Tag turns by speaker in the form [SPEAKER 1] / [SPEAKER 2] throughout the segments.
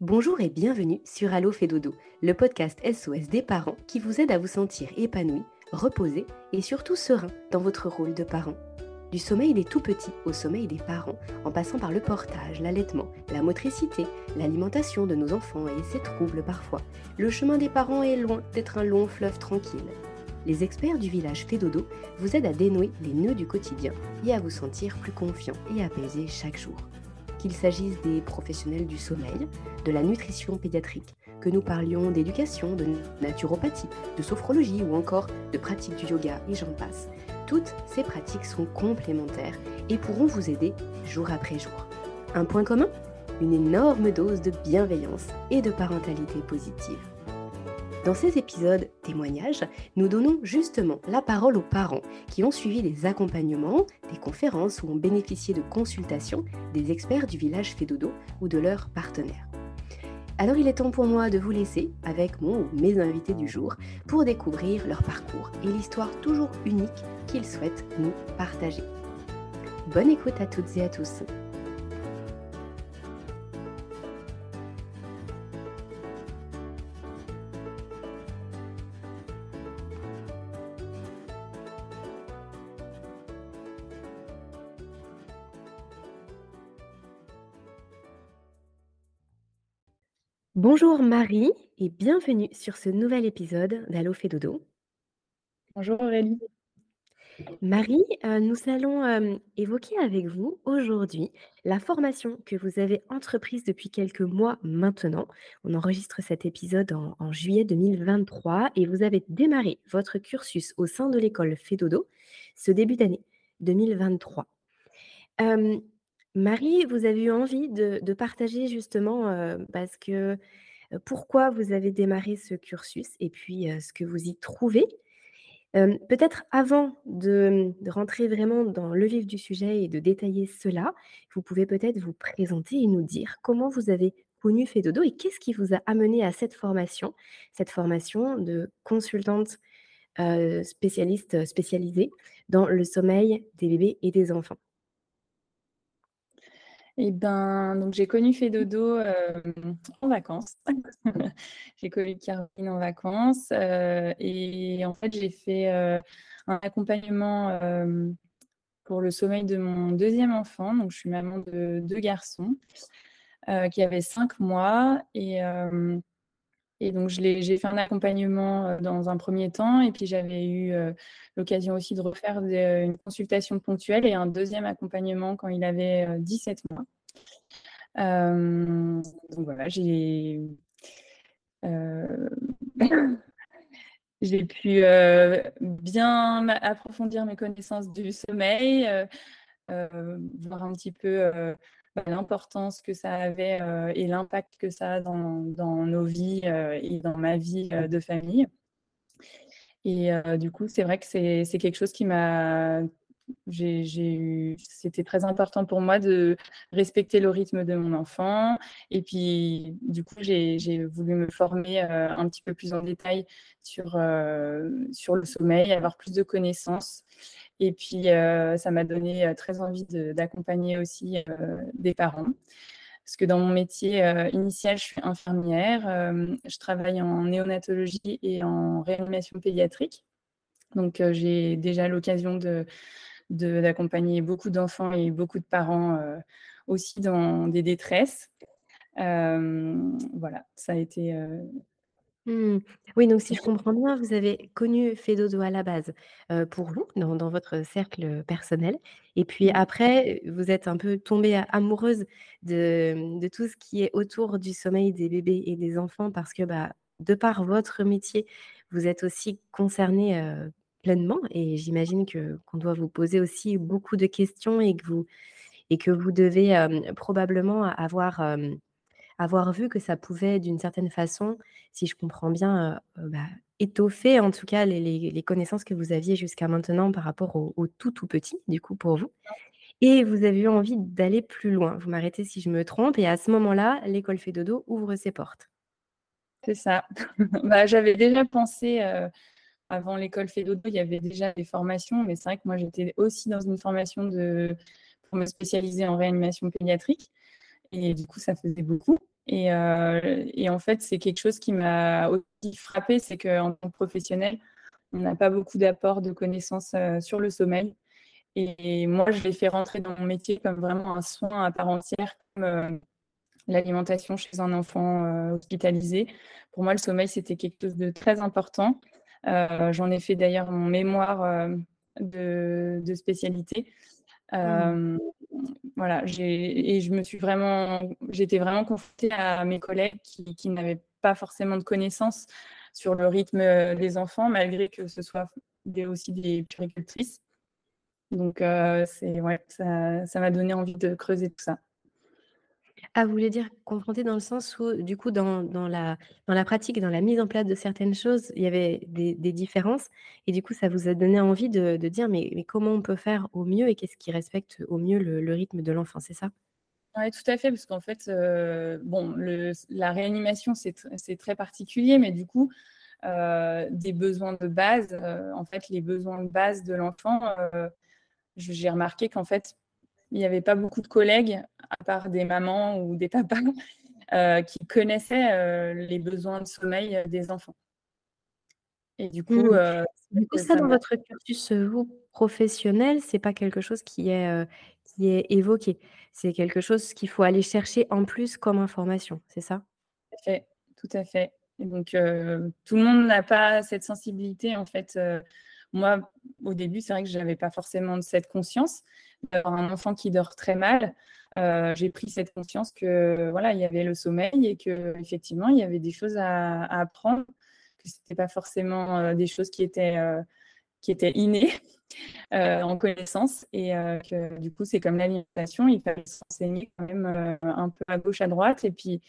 [SPEAKER 1] Bonjour et bienvenue sur Allo fait dodo, le podcast SOS des parents qui vous aide à vous sentir épanoui, reposé et surtout serein dans votre rôle de parent. Du sommeil des tout petits au sommeil des parents, en passant par le portage, l'allaitement, la motricité, l'alimentation de nos enfants et ses troubles parfois, le chemin des parents est loin d'être un long fleuve tranquille. Les experts du village Fédodo vous aident à dénouer les nœuds du quotidien et à vous sentir plus confiant et apaisé chaque jour qu'il s'agisse des professionnels du sommeil, de la nutrition pédiatrique, que nous parlions d'éducation, de naturopathie, de sophrologie ou encore de pratique du yoga et j'en passe. Toutes ces pratiques sont complémentaires et pourront vous aider jour après jour. Un point commun? Une énorme dose de bienveillance et de parentalité positive. Dans ces épisodes témoignages, nous donnons justement la parole aux parents qui ont suivi des accompagnements, des conférences ou ont bénéficié de consultations des experts du village Fédodo ou de leurs partenaires. Alors il est temps pour moi de vous laisser avec mon ou mes invités du jour pour découvrir leur parcours et l'histoire toujours unique qu'ils souhaitent nous partager. Bonne écoute à toutes et à tous. Bonjour Marie et bienvenue sur ce nouvel épisode d'Allo fait dodo.
[SPEAKER 2] Bonjour Aurélie.
[SPEAKER 1] Marie, euh, nous allons euh, évoquer avec vous aujourd'hui la formation que vous avez entreprise depuis quelques mois maintenant. On enregistre cet épisode en, en juillet 2023 et vous avez démarré votre cursus au sein de l'école Fédodo ce début d'année 2023. Marie, vous avez eu envie de, partager justement euh, parce que euh, pourquoi vous avez démarré ce cursus et puis euh, ce que vous y trouvez? Peut-être avant de, rentrer vraiment dans le vif du sujet et de détailler cela, vous pouvez peut-être vous présenter et nous dire comment vous avez connu Fedodo et qu'est-ce qui vous a amené à cette formation, cette formation de consultante spécialiste spécialisée dans le sommeil des bébés et des enfants.
[SPEAKER 2] Eh ben, donc j'ai connu Fédodo euh, en vacances. j'ai connu Caroline en vacances euh, et en fait j'ai fait euh, un accompagnement pour le sommeil de mon deuxième enfant. Donc je suis maman de deux garçons qui avaient cinq mois et et donc, j'ai fait un accompagnement euh, dans un premier temps, et puis j'avais eu euh, l'occasion aussi de refaire une consultation ponctuelle et un deuxième accompagnement quand il avait 17 euh, mois. donc voilà, j'ai j'ai pu bien approfondir mes connaissances du sommeil, voir un petit peu l'importance que ça avait euh, et l'impact que ça a dans, nos vies euh, et dans ma vie euh, de famille. Et du coup, c'est vrai que c'est quelque chose qui m'a c'était très important pour moi de respecter le rythme de mon enfant. Et puis, du coup, j'ai voulu me former un petit peu plus en détail sur, sur le sommeil, avoir plus de connaissances. Et puis, euh, ça m'a donné euh, très envie d'accompagner aussi euh, des parents. Parce que dans mon métier initial, je suis infirmière. je travaille en néonatologie et en réanimation pédiatrique. Donc, j'ai déjà l'occasion de, d'accompagner beaucoup d'enfants et beaucoup de parents aussi dans des détresses. voilà, ça a été
[SPEAKER 1] Mmh. Oui, donc si je comprends bien, vous avez connu Fedodo à la base, pour vous, dans votre cercle, personnel et puis après, vous êtes un peu tombée amoureuse de, de tout ce qui est autour du sommeil des bébés et des enfants parce que, bah, de par votre métier, vous êtes aussi concernée, pleinement et j'imagine que qu'on doit vous poser aussi beaucoup de questions et que vous et que vous devez, probablement avoir, avoir vu que ça pouvait, d'une certaine façon, si je comprends bien, bah, étoffer en tout cas les, connaissances que vous aviez jusqu'à maintenant par rapport au, tout tout petit, du coup, pour vous. Et vous avez eu envie d'aller plus loin. Vous m'arrêtez si je me trompe. Et à ce moment-là, l'école Fédodo ouvre ses portes.
[SPEAKER 2] C'est ça. bah, J'avais déjà pensé, avant l'école Fédodo, il y avait déjà des formations, mais c'est vrai que moi, j'étais aussi dans une formation de, pour me spécialiser en réanimation pédiatrique. Et du coup, ça faisait beaucoup. Et, en fait, c'est quelque chose qui m'a aussi frappé, c'est qu'en tant que professionnel, on n'a pas beaucoup d'apports de connaissances sur le sommeil. Et moi, je l'ai fait rentrer dans mon métier comme vraiment un soin à part entière, comme l'alimentation chez un enfant hospitalisé. Pour moi, le sommeil, c'était quelque chose de très important. J'en ai fait d'ailleurs mon mémoire de, spécialité. Mmh. Voilà, et je me suis vraiment, j'étais vraiment confrontée à mes collègues qui, n'avaient pas forcément de connaissances sur le rythme des enfants, malgré que ce soit aussi des puricultrices. Donc, c'est ouais, ça m'a donné envie de creuser tout ça.
[SPEAKER 1] Ah, vous voulez dire confronté dans le sens où, du coup, dans dans la dans la pratique, dans la mise en place de certaines choses, il y avait des des différences et du coup, ça vous a donné envie de de dire: «Mais mais comment on peut faire au mieux et qu'est-ce qui respecte au mieux le rythme de l'enfant?» c'est ça?
[SPEAKER 2] Oui, tout à fait, parce qu'en fait, euh, bon, le la réanimation, c'est c'est très particulier, mais du coup, euh, des besoins de base, euh, en fait, les besoins de base de l'enfant, j'ai remarqué qu'en fait, il n'y avait pas beaucoup de collègues, à part des mamans ou des papas, euh, qui connaissaient euh, les besoins de sommeil des enfants.
[SPEAKER 1] Et du coup, mmh. euh, ça, dans votre cursus, vous, professionnel, c'est pas quelque chose qui est, qui est évoqué. C'est quelque chose qu'il faut aller chercher en plus comme information, c'est ça?
[SPEAKER 2] Tout à fait, tout à fait. Et donc, tout le monde n'a pas cette sensibilité, en fait, moi, au début, c'est vrai que je n'avais pas forcément cette conscience d'avoir un enfant qui dort très mal. Euh, j'ai pris cette conscience que voilà, il y avait le sommeil et que effectivement, il y avait des choses à, apprendre, que ce n'était pas forcément euh, des choses qui étaient euh, qui étaient innées en connaissance et que du coup, c'est comme l'alimentation, il fallait s'enseigner quand même un peu à gauche, à droite et puis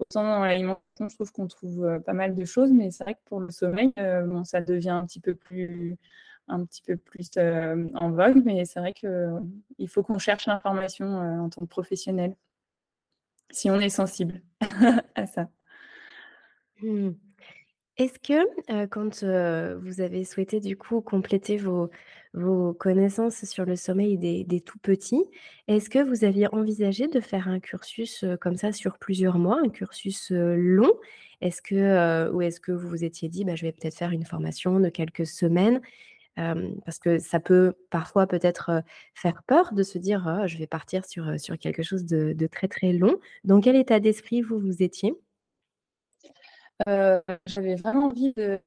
[SPEAKER 2] Autant dans l'alimentation, je trouve qu'on trouve pas mal de choses, mais c'est vrai que pour le sommeil, bon, ça devient un petit peu plus, un petit peu plus euh, en vogue, mais c'est vrai qu'il faut qu'on cherche l'information en tant que professionnel, si on est sensible à ça.
[SPEAKER 1] Mmh. Est-ce que, quand, vous avez souhaité du coup compléter vos vos connaissances sur le sommeil des des tout petits, est-ce que vous aviez envisagé de faire un cursus, comme ça sur plusieurs mois, un cursus, long? Est-ce que, ou est-ce que vous vous étiez dit: «Bah, je vais peut-être faire une formation de quelques semaines»? Parce que ça peut parfois peut-être, faire peur de se dire: «Oh, je vais partir sur, sur quelque chose de très, très long». Dans quel état d'esprit vous vous étiez?
[SPEAKER 2] J'avais vraiment envie de,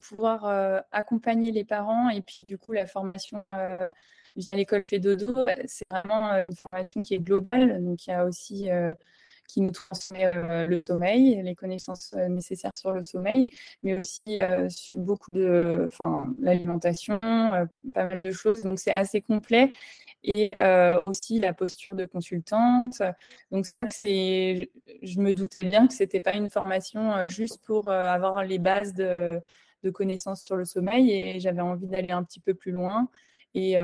[SPEAKER 2] pouvoir accompagner les parents et puis du coup la formation à l'école Pédodo, bah, c'est vraiment une formation qui est globale, donc il y a aussi qui nous transmet le sommeil, les connaissances nécessaires sur le sommeil, mais aussi sur beaucoup de, l'alimentation, pas mal de choses. Donc c'est assez complet et aussi la posture de consultante. Donc c'est, je me doutais bien que c'était pas une formation juste pour avoir les bases de, connaissances sur le sommeil et j'avais envie d'aller un petit peu plus loin et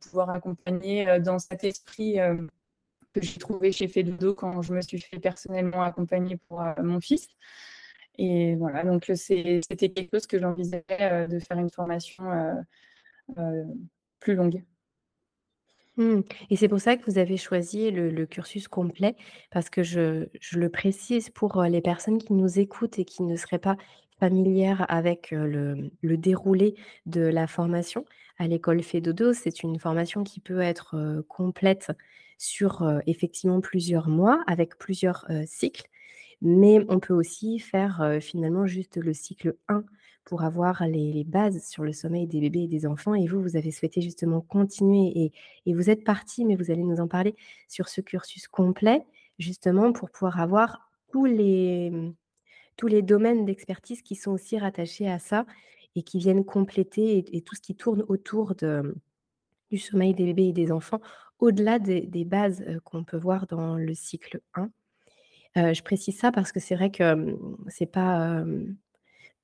[SPEAKER 2] pouvoir accompagner dans cet esprit que j'ai trouvé chez Fedodo quand je me suis fait personnellement accompagner pour euh, mon fils. Et voilà, donc euh, c'était quelque chose que j'envisageais euh, de faire une formation plus longue.
[SPEAKER 1] Mmh. Et c'est pour ça que vous avez choisi le, cursus complet, parce que je, je, le précise pour les personnes qui nous écoutent et qui ne seraient pas familières avec le, déroulé de la formation. À l'école Fedodo, c'est une formation qui peut être complète sur effectivement plusieurs mois avec plusieurs cycles. Mais on peut aussi faire finalement juste le cycle 1 pour avoir les, bases sur le sommeil des bébés et des enfants. Et vous, vous avez souhaité justement continuer et, vous êtes parti, mais vous allez nous en parler, sur ce cursus complet, justement pour pouvoir avoir tous les, mmh, tous les domaines d'expertise qui sont aussi rattachés à ça et qui viennent compléter et tout ce qui tourne autour de, du sommeil des bébés et des enfants, au-delà des, bases qu'on peut voir dans le cycle 1. je précise ça parce que c'est vrai que c'est pas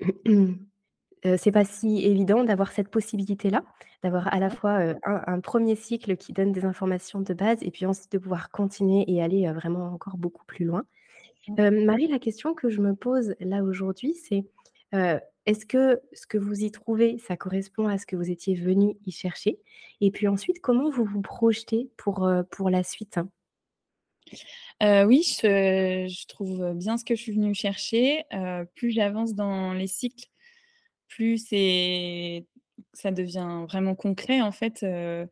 [SPEAKER 1] c'est pas si évident d'avoir cette possibilité-là, d'avoir à la fois un, premier cycle qui donne des informations de base et puis ensuite de pouvoir continuer et aller vraiment encore beaucoup plus loin. Marie, la question que je me pose là aujourd'hui, c'est est-ce que ce que vous y trouvez, ça correspond à ce que vous étiez venu y chercher? Et puis ensuite, comment vous vous projetez pour, pour la suite?
[SPEAKER 2] Oui, je je trouve bien ce que je suis venue chercher. Plus j'avance dans les cycles, plus ça devient vraiment concret en fait, c'est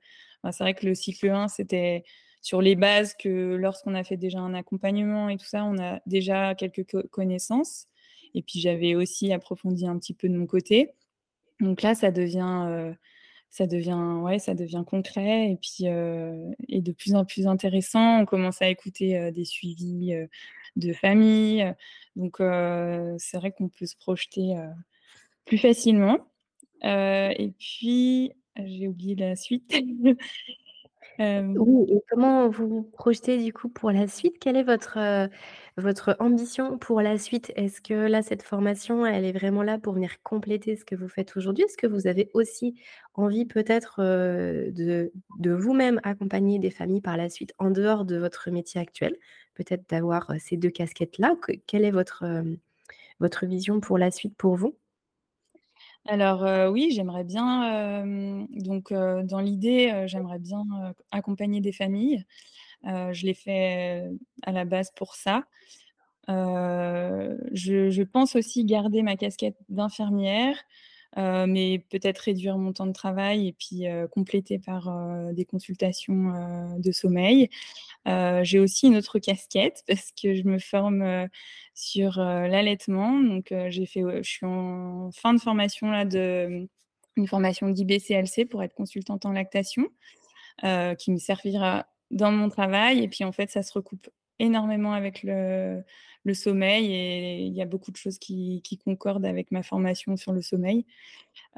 [SPEAKER 2] vrai que le cycle 1, c'était sur les bases que lorsqu'on a fait déjà un accompagnement et tout ça, on a déjà quelques co connaissances et puis j'avais aussi approfondi un petit peu de mon côté. Donc là, ça devient, heu, ça devient ouais, ça devient concret et puis, heu et de plus en plus intéressant. On commence à écouter, heu, des suivis, de famille, donc c'est vrai qu'on peut se projeter, plus facilement. Et puis, j'ai oublié la suite.
[SPEAKER 1] Oui et comment vous vous projetez du coup pour la suite? Quelle est votre, votre ambition pour la suite? Est-ce que là, cette formation, elle est vraiment là pour venir compléter ce que vous faites aujourd'hui? Est-ce que vous avez aussi envie peut-être, de vous-même accompagner des familles par la suite en dehors de votre métier actuel? Peut-être d'avoir, ces 2 casquettes-là? Que quelle est votre vision pour la suite pour vous?
[SPEAKER 2] Alors, heu, oui, j'aimerais bien, hem, donc heu, dans l'idée, j'aimerais bien, accompagner des familles. Je l'ai fait à la base pour ça. Je pense aussi garder ma casquette d'infirmière, heu, mais peut-être réduire mon temps de travail et puis, heu, compléter par, heu, des consultations, de sommeil. J'ai aussi une autre casquette parce que je me forme, sur, l'allaitement. Donc j'ai fait, je suis en fin de formation là de une formation d'IBCLC pour être consultante en lactation, qui me servira dans mon travail et puis en fait, ça se recoupe énormément avec le sommeil et il y a beaucoup de choses qui concordent avec ma formation sur le sommeil.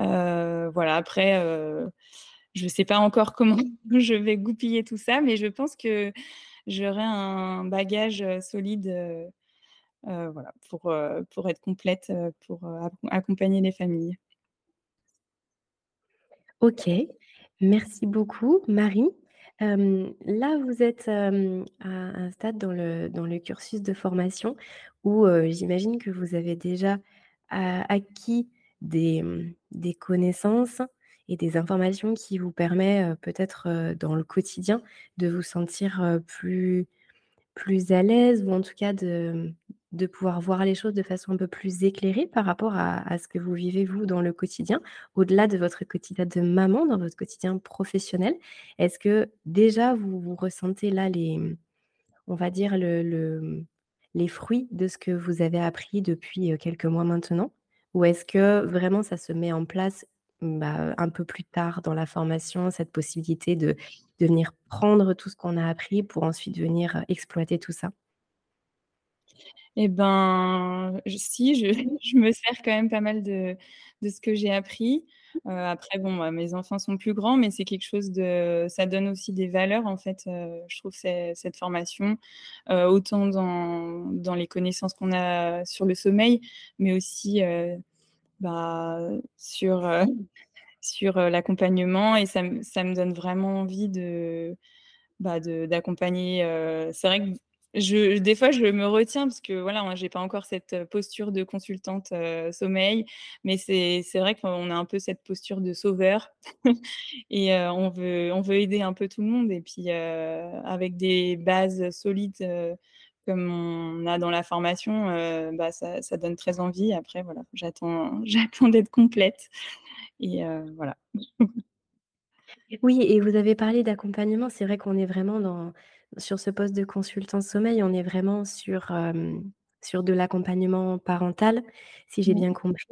[SPEAKER 2] Heu, voilà, après, heu, je sais pas encore comment je vais goupiller tout ça, mais je pense que j'aurai un bagage, heu, solide, voilà, pour, pour être complète, pour, accompagner les familles.
[SPEAKER 1] OK, merci beaucoup Marie. Là, vous êtes, à un stade dans le dans le cursus de formation où, j'imagine que vous avez déjà acquis des, mmh, des connaissances et des informations qui vous permet, heu, peut-être, dans le quotidien de vous sentir, plus plus à l'aise ou en tout cas de de pouvoir voir les choses de façon un peu plus éclairée par rapport à ce que vous vivez vous dans le quotidien, au-delà de votre quotidien de maman, dans votre quotidien professionnel? Est-ce que déjà vous ressentez là les, on va dire le le, les fruits de ce que vous avez appris depuis, heu, quelques mois maintenant? Ou est-ce que vraiment ça se met en place, mmh, bah, un peu plus tard dans la formation, cette possibilité de venir prendre tout ce qu'on a appris pour ensuite venir, heu, exploiter tout ça?
[SPEAKER 2] Et ben, j si, je me sers quand même pas mal de ce que j'ai appris. Heu, après bon, bah, mes enfants sont plus grands, mais c'est quelque chose de ça donne aussi des valeurs en fait, heu, je trouve cette formation, heu, autant dans les connaissances qu'on a sur le sommeil, mais aussi, bah, sur, l'accompagnement et ça me donne vraiment envie de, bah, d'accompagner, c'est vrai que des fois, je me retiens parce que voilà, moi, j'ai pas encore cette posture de consultante, heu, sommeil, mais c'est vrai qu'on a un peu cette posture de sauveur et heu, on veut on veut aider un peu tout le monde et puis, avec des bases solides, comme on a dans la formation, bah, ça donne très envie. Après voilà, j'attends d'être complète et voilà.
[SPEAKER 1] Oui et vous avez parlé d'accompagnement. C'est vrai qu'on est vraiment dans sur ce poste de consultant sommeil, on est vraiment sur, sur de l'accompagnement parental, si j'ai
[SPEAKER 2] Mmh.
[SPEAKER 1] bien compris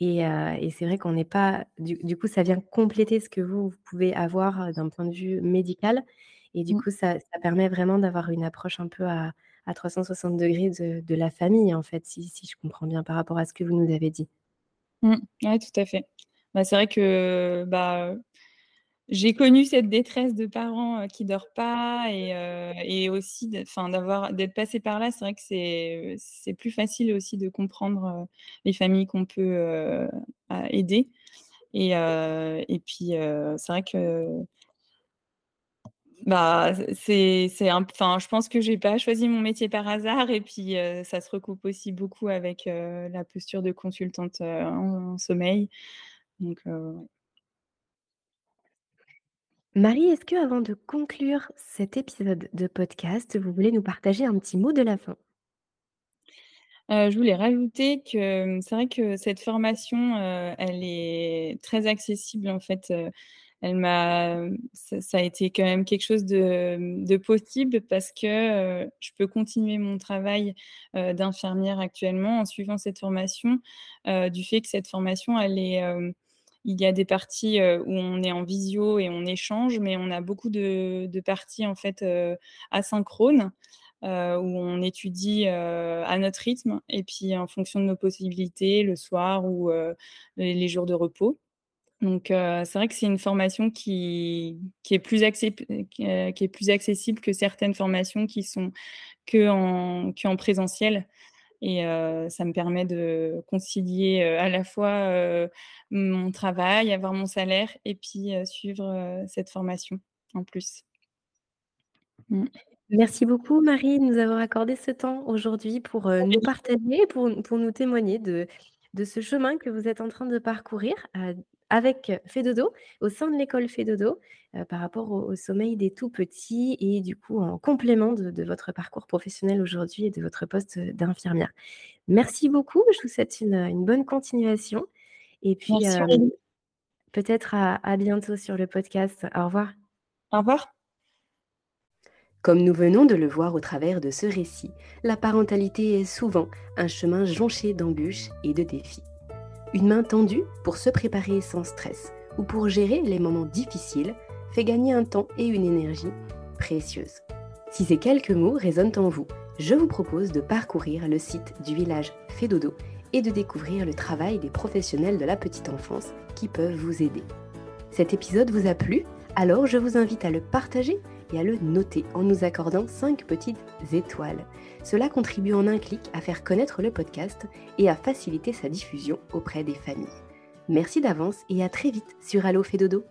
[SPEAKER 1] et et c'est vrai qu'on n'est pas du du coup, ça vient compléter ce que vous, vous pouvez avoir, d'un point de vue médical et du
[SPEAKER 2] Mmh.
[SPEAKER 1] coup, ça ça permet vraiment d'avoir une approche un peu à à 360° de de la famille, en fait, si si je comprends bien par rapport à ce que vous nous avez dit.
[SPEAKER 2] Mmh. Ouais, tout à fait. Bah, c'est vrai que, bah, j'ai connu cette détresse de parents, qui dort pas et aussi d'avoir d'être passée par là, c'est vrai que c'est plus facile aussi de comprendre, les familles qu'on peut, aider et puis, c'est vrai que bah, c'est c'est enfin, je pense que j'ai pas choisi mon métier par hasard et puis, ça se recoupe aussi beaucoup avec, la posture de consultante, en sommeil donc.
[SPEAKER 1] Marie, est-ce que avant de conclure cet épisode de podcast, vous voulez nous partager un petit mot de la fin?
[SPEAKER 2] Heu, je voulais rajouter que, c'est vrai que cette formation, heu, elle est très accessible en fait, heu, elle m'a ça a été quand même quelque chose de, possible parce que, je peux continuer mon travail, d'infirmière actuellement en suivant cette formation, du fait que cette formation elle est, il y a des parties, heu, où on est en visio et on échange, mais on a beaucoup de parties en fait, heu, asynchrones heu, où on étudie, à notre rythme et puis en fonction de nos possibilités, le soir ou les jours de repos. Donc c'est vrai que c'est une formation qui est plus accessible que certaines formations qui sont qu'en qu'en présentiel et ça me permet de concilier, à la fois, mon travail, avoir mon salaire et puis, suivre, cette formation en plus. Mmh.
[SPEAKER 1] Merci beaucoup Marie de nous avoir accordé ce temps aujourd'hui pour, nous partager, pour pour nous témoigner de de ce chemin que vous êtes en train de parcourir, heu, avec Fedodo, au sein de l'école Fedodo, heu, par rapport au au sommeil des tout petits et du coup en complément de de votre parcours professionnel aujourd'hui et de votre poste, d'infirmière. Merci beaucoup, je vous souhaite une, une bonne continuation et puis,
[SPEAKER 2] Aurélie.
[SPEAKER 1] peut-être à à bientôt sur le podcast. Au revoir.
[SPEAKER 2] Au revoir.
[SPEAKER 1] Comme nous venons de le voir au travers de ce récit, la parentalité est souvent un chemin jonché d'embûches et de défis. Une main tendue pour se préparer sans stress ou pour gérer les moments difficiles fait gagner un temps et une énergie précieuses. Si ces quelques mots résonnent en vous, je vous propose de parcourir le site du village Fédodo et de découvrir le travail des professionnels de la petite enfance qui peuvent vous aider. Cet épisode vous a plu? Alors je vous invite à le partager et à le noter en nous accordant 5 petites étoiles. Cela contribue en un clic à faire connaître le podcast et à faciliter sa diffusion auprès des familles. Merci d'avance et à très vite sur Allo Fédodo.